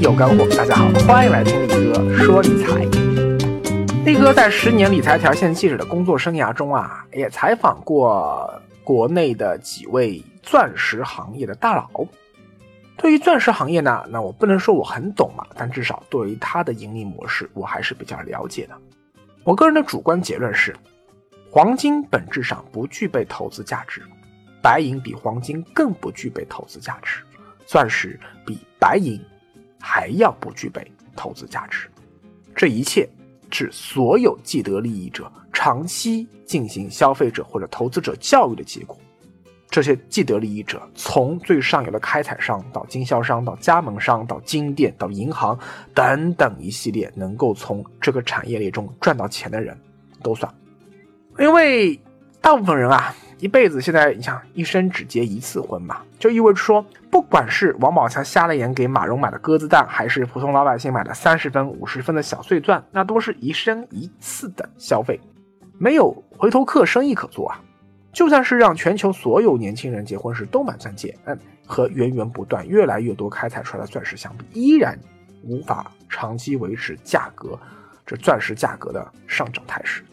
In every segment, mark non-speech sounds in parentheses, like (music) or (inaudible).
有干货。大家好，欢迎来听力哥说理财。力哥在十年理财条线记者的工作生涯中啊，也采访过国内的几位钻石行业的大佬。对于钻石行业呢，那我不能说我很懂嘛，但至少对于它的盈利模式，我还是比较了解的。我个人的主观结论是，黄金本质上不具备投资价值，白银比黄金更不具备投资价值。钻石比白银还要不具备投资价值，这一切是所有既得利益者长期进行消费者或者投资者教育的结果。这些既得利益者，从最上游的开采商到经销商，到加盟商，到金店，到银行等等一系列能够从这个产业链中赚到钱的人，都算。因为大部分人啊。一辈子，现在你想一生只结一次婚嘛，就意味着说，不管是王宝强瞎了眼给马蓉买的鸽子蛋，还是普通老百姓买的三十分、五十分的小碎钻，那都是一生一次的消费，没有回头客生意可做啊。就算是让全球所有年轻人结婚时都买钻戒，嗯，和源源不断、越来越多开采出来的钻石相比，依然无法长期维持价格这钻石价格的上涨态势。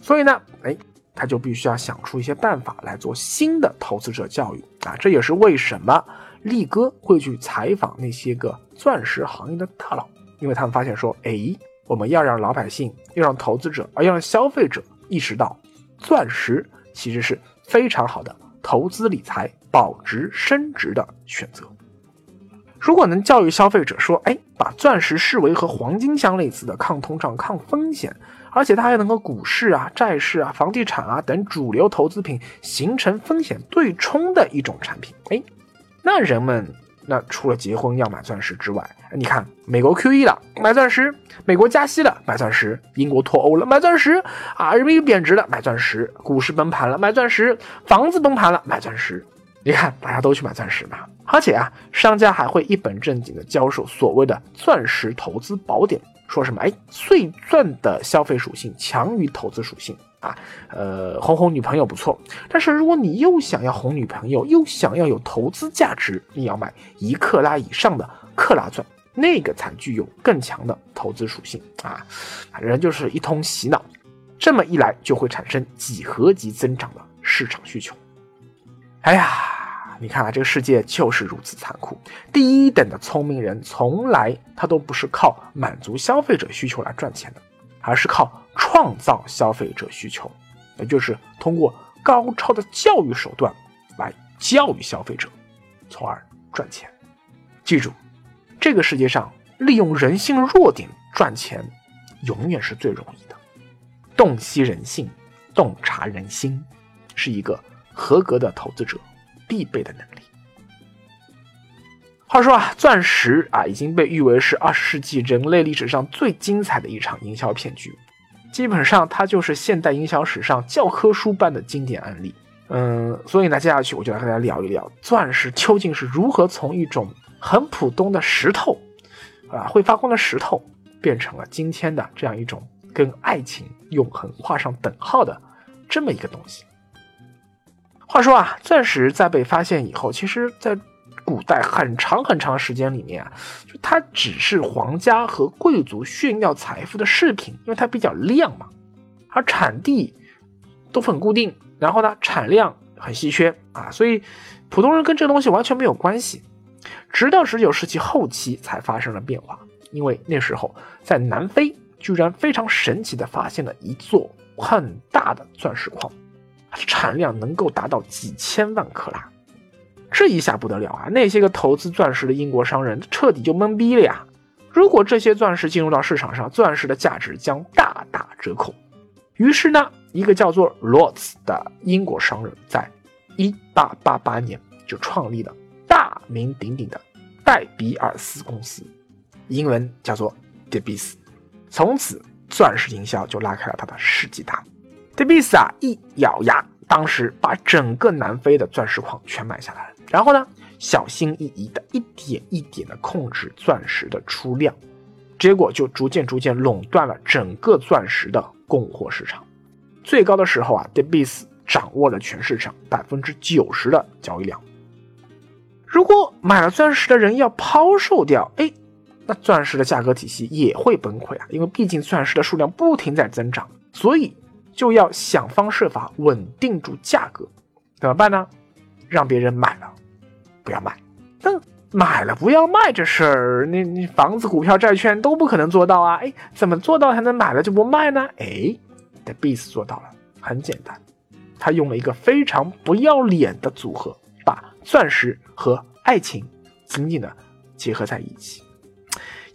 所以呢，哎。他就必须要想出一些办法来做新的投资者教育啊！这也是为什么力哥会去采访那些个钻石行业的大佬，因为他们发现说，哎，我们要让老百姓、要让投资者，而要让消费者意识到，钻石其实是非常好的投资理财、保值升值的选择。如果能教育消费者说，哎，把钻石视为和黄金相类似的抗通胀、抗风险。而且它还能和股市啊、债市啊、房地产啊等主流投资品形成风险对冲的一种产品。哎，那人们那除了结婚要买钻石之外，你看美国 QE 了买钻石，美国加息了买钻石，英国脱欧了买钻石啊，人民币贬值了买钻石，股市崩盘了买钻石，房子崩盘了买钻石。你看大家都去买钻石嘛。而且啊，商家还会一本正经的教授所谓的钻石投资宝典。说什么？哎，碎钻的消费属性强于投资属性啊！呃，哄哄女朋友不错，但是如果你又想要哄女朋友，又想要有投资价值，你要买一克拉以上的克拉钻，那个才具有更强的投资属性啊！人就是一通洗脑，这么一来就会产生几何级增长的市场需求。哎呀！你看啊，这个世界就是如此残酷。第一等的聪明人，从来他都不是靠满足消费者需求来赚钱的，而是靠创造消费者需求，也就是通过高超的教育手段来教育消费者，从而赚钱。记住，这个世界上利用人性弱点赚钱，永远是最容易的。洞悉人性，洞察人心，是一个合格的投资者。必备的能力。话说啊，钻石啊已经被誉为是二十世纪人类历史上最精彩的一场营销骗局，基本上它就是现代营销史上教科书般的经典案例。嗯，所以呢，接下去我就来和大家聊一聊钻石究竟是如何从一种很普通的石头啊，会发光的石头，变成了今天的这样一种跟爱情永恒画上等号的这么一个东西。话说啊，钻石在被发现以后，其实，在古代很长很长时间里面啊，就它只是皇家和贵族炫耀财富的饰品，因为它比较亮嘛，而产地都很固定，然后呢，产量很稀缺啊，所以普通人跟这东西完全没有关系。直到十九世纪后期才发生了变化，因为那时候在南非居然非常神奇的发现了一座很大的钻石矿。产量能够达到几千万克拉，这一下不得了啊！那些个投资钻石的英国商人彻底就懵逼了呀！如果这些钻石进入到市场上，钻石的价值将大打折扣。于是呢，一个叫做罗兹的英国商人，在1888年就创立了大名鼎鼎的戴比尔斯公司，英文叫做 De Beers。从此，钻石营销就拉开了它的世纪大幕。德比斯啊，一咬牙，当时把整个南非的钻石矿全买下来了。然后呢，小心翼翼的一点一点的控制钻石的出量，结果就逐渐逐渐垄断了整个钻石的供货市场。最高的时候啊，d e v i s 掌握了全市场百分之九十的交易量。如果买了钻石的人要抛售掉，哎，那钻石的价格体系也会崩溃啊，因为毕竟钻石的数量不停在增长，所以就要想方设法稳定住价格。怎么办呢？让别人买了，不要卖。但买了不要卖这事儿，你你房子、股票、债券都不可能做到啊！哎，怎么做到才能买了就不卖呢？哎，The Beast 做到了，很简单，他用了一个非常不要脸的组合，把钻石和爱情紧紧的结合在一起。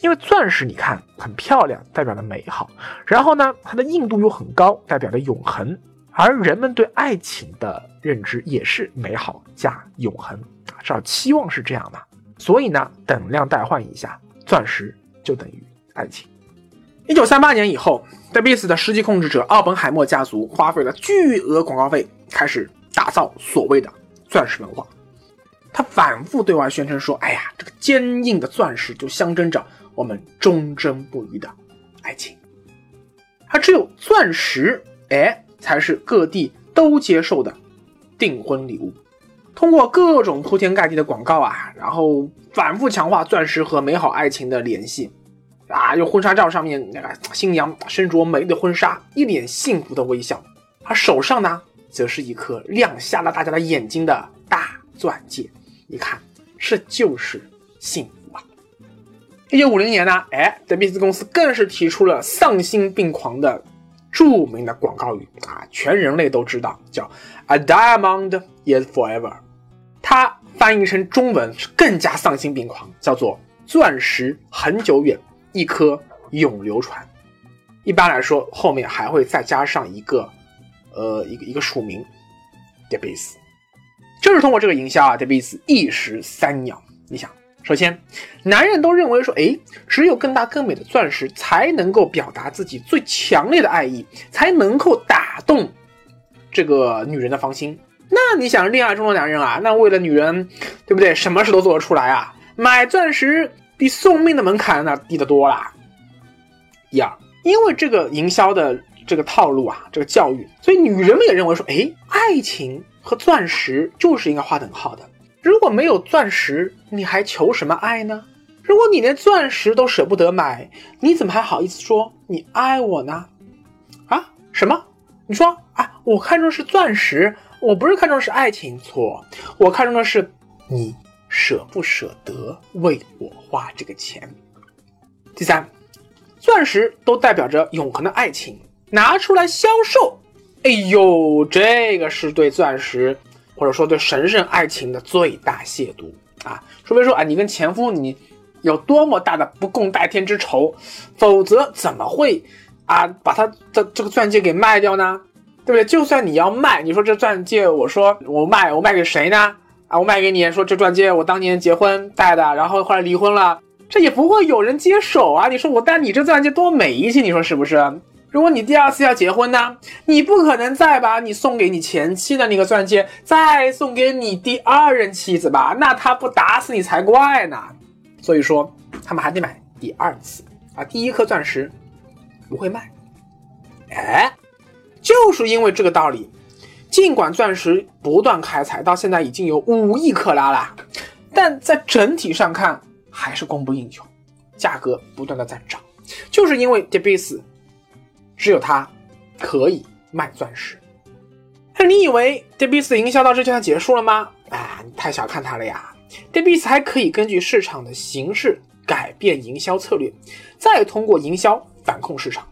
因为钻石你看很漂亮，代表了美好，然后呢，它的硬度又很高，代表了永恒，而人们对爱情的认知也是美好加永恒，至少期望是这样的。所以呢，等量代换一下，钻石就等于爱情。一九三八年以后，The Beast 的实际控制者奥本海默家族花费了巨额广告费，开始打造所谓的钻石文化。他反复对外宣称说：“哎呀，这个坚硬的钻石就象征着我们忠贞不渝的爱情。而只有钻石，哎，才是各地都接受的订婚礼物。”通过各种铺天盖地的广告啊，然后反复强化钻石和美好爱情的联系，啊，用婚纱照上面那个新娘身着美丽的婚纱，一脸幸福的微笑，而手上呢，则是一颗亮瞎了大家的眼睛的大钻戒。你看，这就是幸福！一九五零年呢，哎，德比斯公司更是提出了丧心病狂的著名的广告语啊，全人类都知道，叫 “A diamond is forever”。它翻译成中文是更加丧心病狂，叫做“钻石很久远，一颗永流传”。一般来说，后面还会再加上一个，呃，一个一个署名 d e b i s 就是通过这个营销啊 d e b i s 一石三鸟。你想，首先，男人都认为说，哎，只有更大更美的钻石才能够表达自己最强烈的爱意，才能够打动这个女人的芳心。那你想，恋爱中的男人啊，那为了女人，对不对？什么事都做得出来啊！买钻石比送命的门槛那低得多啦。第二，因为这个营销的这个套路啊，这个教育，所以女人们也认为说，哎，爱情和钻石就是应该划等号的。如果没有钻石，你还求什么爱呢？如果你连钻石都舍不得买，你怎么还好意思说你爱我呢？啊？什么？你说啊？我看中是钻石。我不是看中是爱情，错，我看中的是你舍不舍得为我花这个钱。第三，钻石都代表着永恒的爱情，拿出来销售，哎呦，这个是对钻石或者说对神圣爱情的最大亵渎啊！除非说啊，你跟前夫你有多么大的不共戴天之仇，否则怎么会啊把他的这个钻戒给卖掉呢？对不对？就算你要卖，你说这钻戒，我说我卖，我卖给谁呢？啊，我卖给你，说这钻戒我当年结婚戴的，然后后来离婚了，这也不会有人接手啊。你说我戴你这钻戒多美气，你说是不是？如果你第二次要结婚呢，你不可能再把你送给你前妻的那个钻戒再送给你第二任妻子吧？那他不打死你才怪呢。所以说他们还得买第二次啊，第一颗钻石不会卖，哎。就是因为这个道理，尽管钻石不断开采，到现在已经有五亿克拉了，但在整体上看还是供不应求，价格不断的在涨。就是因为 Debis 只有它可以卖钻石。那你以为 Debis 营销到这就算结束了吗？啊，你太小看它了呀！Debis 还可以根据市场的形势改变营销策略，再通过营销反控市场。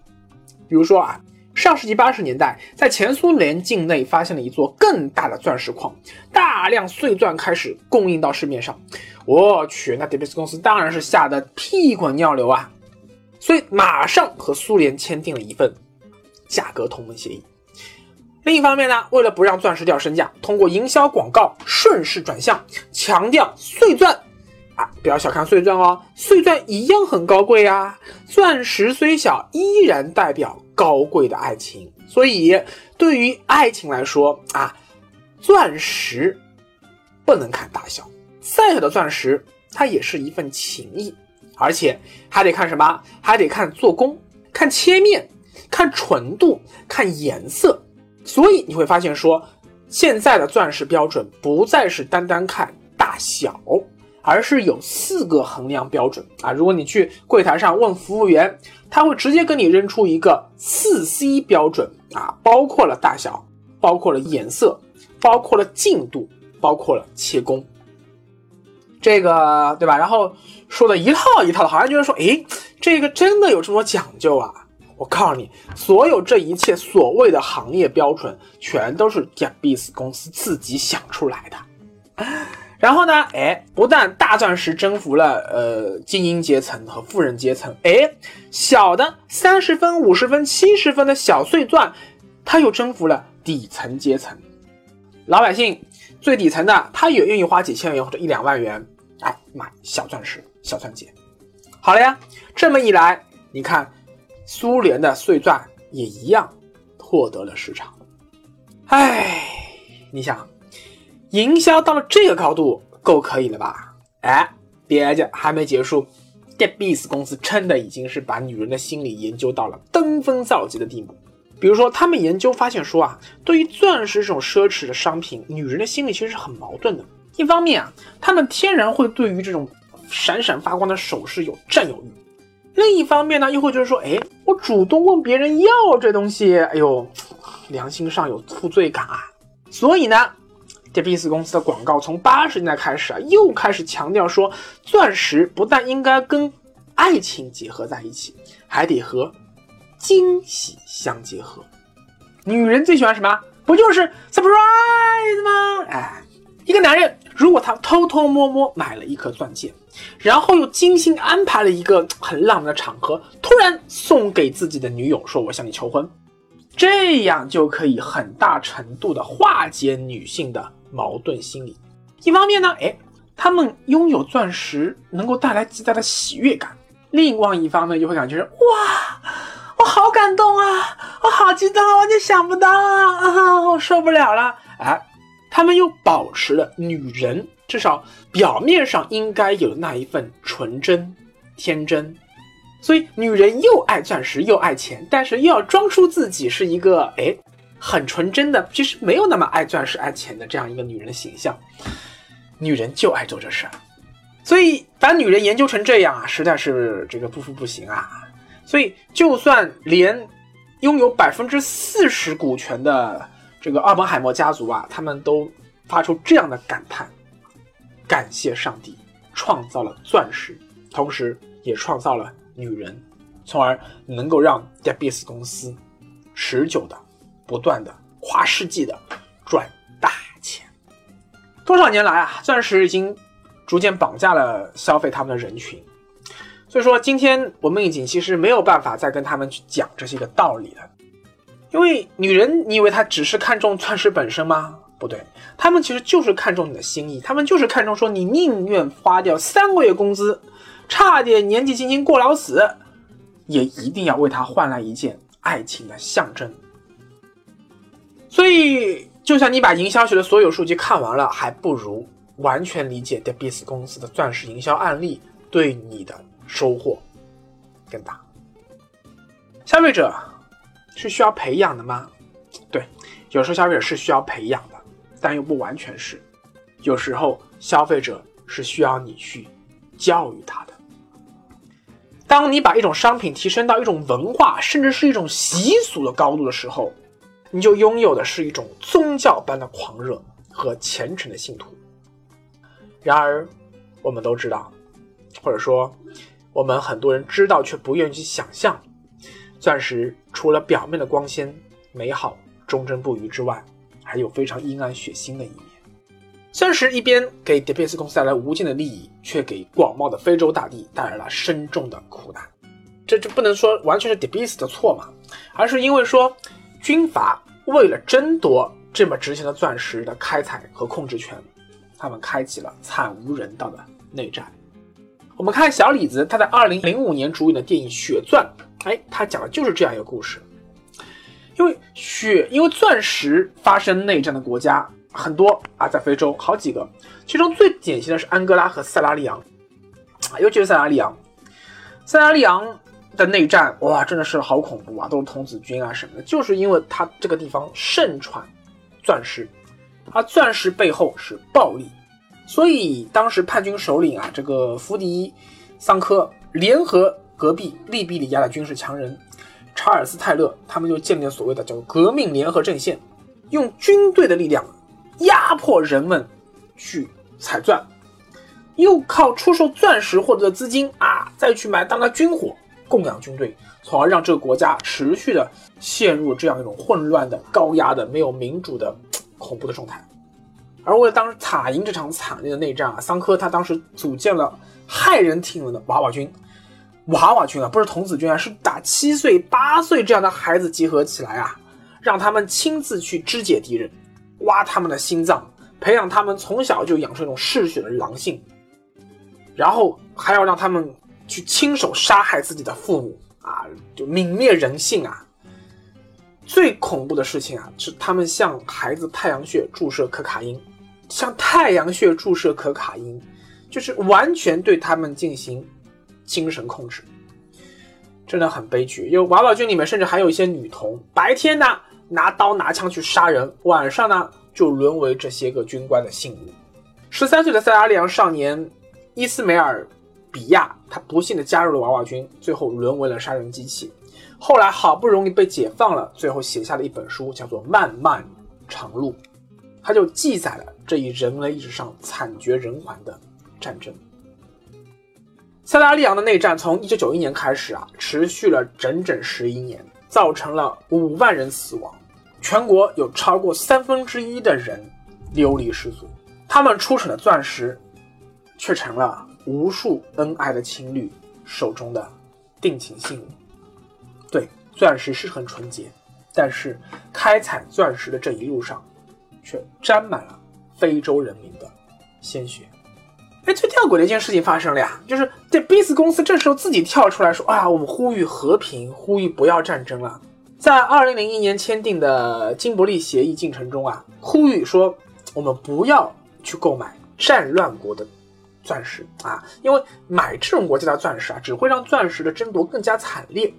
比如说啊。上世纪八十年代，在前苏联境内发现了一座更大的钻石矿，大量碎钻开始供应到市面上。我去，那 d e b i s 公司当然是吓得屁滚尿流啊！所以马上和苏联签订了一份价格同盟协议。另一方面呢，为了不让钻石掉身价，通过营销广告顺势转向，强调碎钻。啊，不要小看碎钻哦，碎钻一样很高贵啊。钻石虽小，依然代表高贵的爱情。所以，对于爱情来说啊，钻石不能看大小，再小的钻石它也是一份情谊，而且还得看什么？还得看做工，看切面，看纯度，看颜色。所以你会发现说，现在的钻石标准不再是单单看大小，而是有四个衡量标准啊。如果你去柜台上问服务员，他会直接跟你扔出一个四 C 标准啊，包括了大小，包括了颜色，包括了净度，包括了切工。这个对吧？然后说的一套一套的，好像就是说，诶，这个真的有这么讲究啊！我告诉你，所有这一切所谓的行业标准，全都是 g a b i s 公司自己想出来的。(laughs) 然后呢，哎，不但大钻石征服了呃精英阶层和富人阶层，哎，小的三十分、五十分、七十分的小碎钻，它又征服了底层阶层，老百姓最底层的，他也愿意花几千元或者一两万元，哎，买小钻石、小钻戒。好了呀，这么一来，你看。苏联的碎钻也一样获得了市场。哎，你想，营销到了这个高度，够可以了吧？哎，别介，还没结束。d e b i s 公司真的已经是把女人的心理研究到了登峰造极的地步。比如说，他们研究发现说啊，对于钻石这种奢侈的商品，女人的心理其实是很矛盾的。一方面啊，她们天然会对于这种闪闪发光的首饰有占有欲。另一方面呢，又会觉得说，哎，我主动问别人要这东西，哎呦，良心上有负罪感啊。所以呢 d e b i s 公司的广告从八十年代开始啊，又开始强调说，钻石不但应该跟爱情结合在一起，还得和惊喜相结合。女人最喜欢什么？不就是 surprise 吗？哎。一个男人，如果他偷偷摸摸买了一颗钻戒，然后又精心安排了一个很浪漫的场合，突然送给自己的女友，说我向你求婚，这样就可以很大程度的化解女性的矛盾心理。一方面呢，哎，他们拥有钻石能够带来极大的喜悦感；另外一方面，就会感觉是哇，我好感动啊，我好激动，我就想不到啊，啊，我受不了了，哎。他们又保持了女人至少表面上应该有那一份纯真、天真，所以女人又爱钻石又爱钱，但是又要装出自己是一个哎很纯真的，其实没有那么爱钻石爱钱的这样一个女人的形象。女人就爱做这事儿，所以把女人研究成这样啊，实在是这个不服不行啊。所以就算连拥有百分之四十股权的。这个奥本海默家族啊，他们都发出这样的感叹：感谢上帝创造了钻石，同时也创造了女人，从而能够让 d e b i s 公司持久的、不断的、跨世纪的赚大钱。多少年来啊，钻石已经逐渐绑架了消费他们的人群。所以说，今天我们已经其实没有办法再跟他们去讲这些个道理了。因为女人，你以为她只是看重钻石本身吗？不对，他们其实就是看重你的心意，他们就是看重说你宁愿花掉三个月工资，差点年纪轻轻过劳死，也一定要为他换来一件爱情的象征。所以，就算你把营销学的所有数据看完了，还不如完全理解 d e b i s 公司的钻石营销案例，对你的收获更大。消费者。是需要培养的吗？对，有时候消费者是需要培养，但又不完全是。有时候消费者是需要你去教育他的。当你把一种商品提升到一种文化，甚至是一种习俗的高度的时候，你就拥有的是一种宗教般的狂热和虔诚的信徒。然而，我们都知道，或者说，我们很多人知道却不愿意去想象。钻石除了表面的光鲜、美好、忠贞不渝之外，还有非常阴暗血腥的一面。钻石一边给 d e b s 公司带来无尽的利益，却给广袤的非洲大地带来了深重的苦难。这就不能说完全是 d e b s 的错嘛，而是因为说军阀为了争夺这么值钱的钻石的开采和控制权，他们开启了惨无人道的内战。我们看小李子他在二零零五年主演的电影《血钻》。哎，他讲的就是这样一个故事。因为血，因为钻石发生内战的国家很多啊，在非洲好几个，其中最典型的是安哥拉和塞拉利昂，尤其是塞拉利昂。塞拉利昂的内战，哇，真的是好恐怖啊，都是童子军啊什么的，就是因为它这个地方盛产钻石，而钻石背后是暴力，所以当时叛军首领啊，这个福迪桑科联合隔壁利比里亚的军事强人查尔斯泰勒，他们就建立了所谓的叫革命联合阵线，用军队的力量压迫人们去采钻，又靠出售钻石获得的资金啊，再去买当的军火供养军队，从而让这个国家持续的陷入这样一种混乱的、高压的、没有民主的恐怖的状态。而为了当时打赢这场惨烈的内战啊，桑科他当时组建了骇人听闻的娃娃军。娃娃军啊，不是童子军啊，是打七岁、八岁这样的孩子集合起来啊，让他们亲自去肢解敌人，挖他们的心脏，培养他们从小就养成一种嗜血的狼性，然后还要让他们去亲手杀害自己的父母啊，就泯灭人性啊。最恐怖的事情啊，是他们向孩子太阳穴注射可卡因。向太阳穴注射可卡因，就是完全对他们进行精神控制，真的很悲剧。因为娃娃军里面甚至还有一些女童，白天呢拿刀拿枪去杀人，晚上呢就沦为这些个军官的信物。十三岁的塞拉利昂少年伊斯梅尔比亚，他不幸的加入了娃娃军，最后沦为了杀人机器。后来好不容易被解放了，最后写下了一本书，叫做《漫漫长路》。他就记载了这一人类历史上惨绝人寰的战争。塞拉利昂的内战从1991年开始啊，持续了整整十一年，造成了五万人死亡，全国有超过三分之一的人流离失所。他们出产的钻石，却成了无数恩爱的情侣手中的定情信物。对，钻石是很纯洁，但是开采钻石的这一路上。却沾满了非洲人民的鲜血。哎，最吊诡的一件事情发生了呀，就是这 b i s 公司这时候自己跳出来说：“啊，我们呼吁和平，呼吁不要战争了。”在二零零一年签订的金伯利协议进程中啊，呼吁说我们不要去购买战乱国的钻石啊，因为买这种国家的钻石啊，只会让钻石的争夺更加惨烈。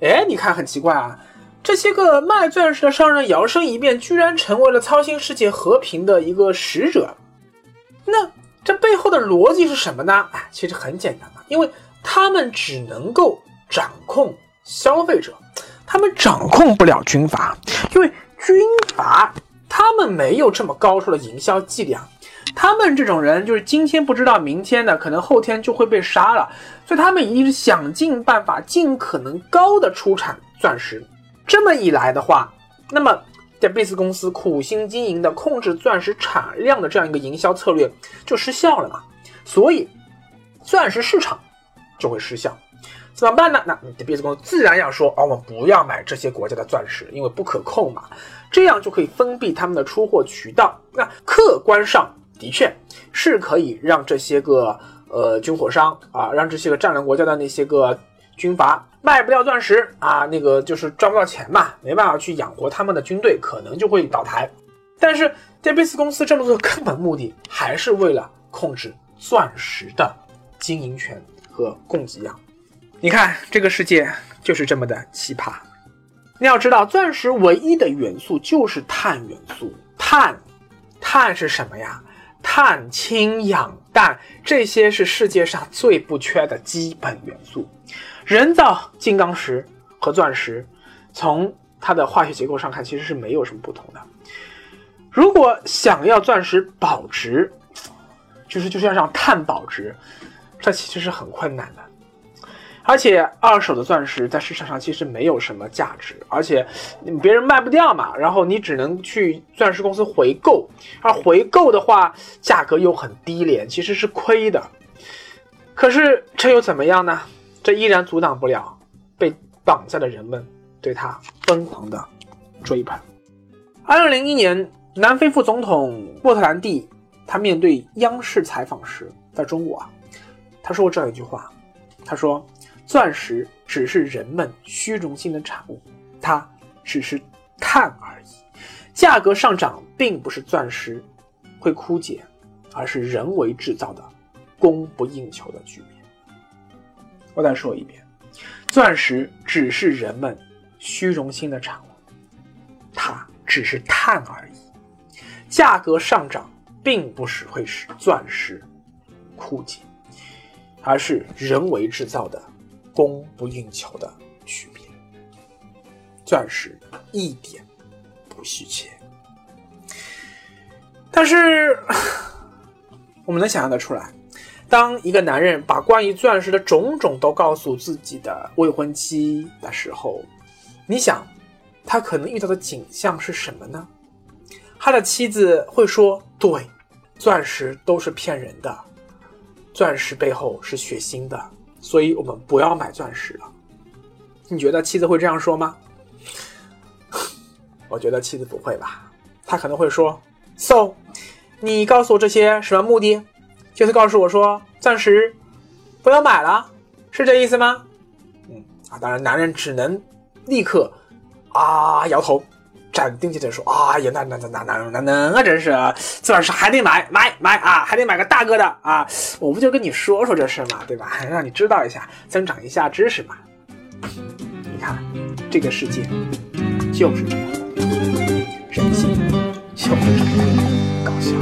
哎，你看很奇怪啊。这些个卖钻石的商人摇身一变，居然成为了操心世界和平的一个使者。那这背后的逻辑是什么呢？哎，其实很简单嘛，因为他们只能够掌控消费者，他们掌控不了军阀，因为军阀他们没有这么高超的营销伎俩，他们这种人就是今天不知道明天的，可能后天就会被杀了，所以他们一定是想尽办法，尽可能高的出产钻石。这么一来的话，那么在贝斯公司苦心经营的控制钻石产量的这样一个营销策略就失效了嘛？所以钻石市场就会失效，怎么办呢？那贝斯公司自然要说：“哦，我们不要买这些国家的钻石，因为不可控嘛。”这样就可以封闭他们的出货渠道。那客观上的确是可以让这些个呃军火商啊，让这些个战乱国家的那些个军阀。卖不掉钻石啊，那个就是赚不到钱嘛，没办法去养活他们的军队，可能就会倒台。但是戴贝斯公司这么做的根本目的，还是为了控制钻石的经营权和供给量。你看，这个世界就是这么的奇葩。你要知道，钻石唯一的元素就是碳元素。碳，碳是什么呀？碳、氢、氧、氮，这些是世界上最不缺的基本元素。人造金刚石和钻石，从它的化学结构上看，其实是没有什么不同的。如果想要钻石保值，就是就是要让碳保值，这其实是很困难的。而且二手的钻石在市场上其实没有什么价值，而且别人卖不掉嘛，然后你只能去钻石公司回购，而回购的话价格又很低廉，其实是亏的。可是这又怎么样呢？这依然阻挡不了被绑架的人们对他疯狂的追捧。二零零一年，南非副总统莫特兰蒂他面对央视采访时，在中国啊，他说过这样一句话：“他说，钻石只是人们虚荣心的产物，它只是碳而已。价格上涨并不是钻石会枯竭，而是人为制造的供不应求的局面。”我再说一遍，钻石只是人们虚荣心的产物，它只是碳而已。价格上涨并不是会使钻石枯竭，而是人为制造的供不应求的区别。钻石一点不稀缺，但是 (laughs) 我们能想象得出来，当一个男人把关于钻石的种种都告诉自己的未婚妻的时候，你想，他可能遇到的景象是什么呢？他的妻子会说：“对，钻石都是骗人的，钻石背后是血腥的，所以我们不要买钻石了。”你觉得妻子会这样说吗？(laughs) 我觉得妻子不会吧，他可能会说：“So，你告诉我这些什么目的？就是告诉我说钻石不要买了，是这意思吗？”嗯啊，当然，男人只能立刻啊摇头。斩钉截铁说：“啊呀，那那那那那那那啊，真是钻石还得买买买啊，还得买个大哥的啊！我不就跟你说说这事嘛，对吧？让你知道一下，增长一下知识嘛。你看，这个世界就是这样，人性就是这样搞笑。”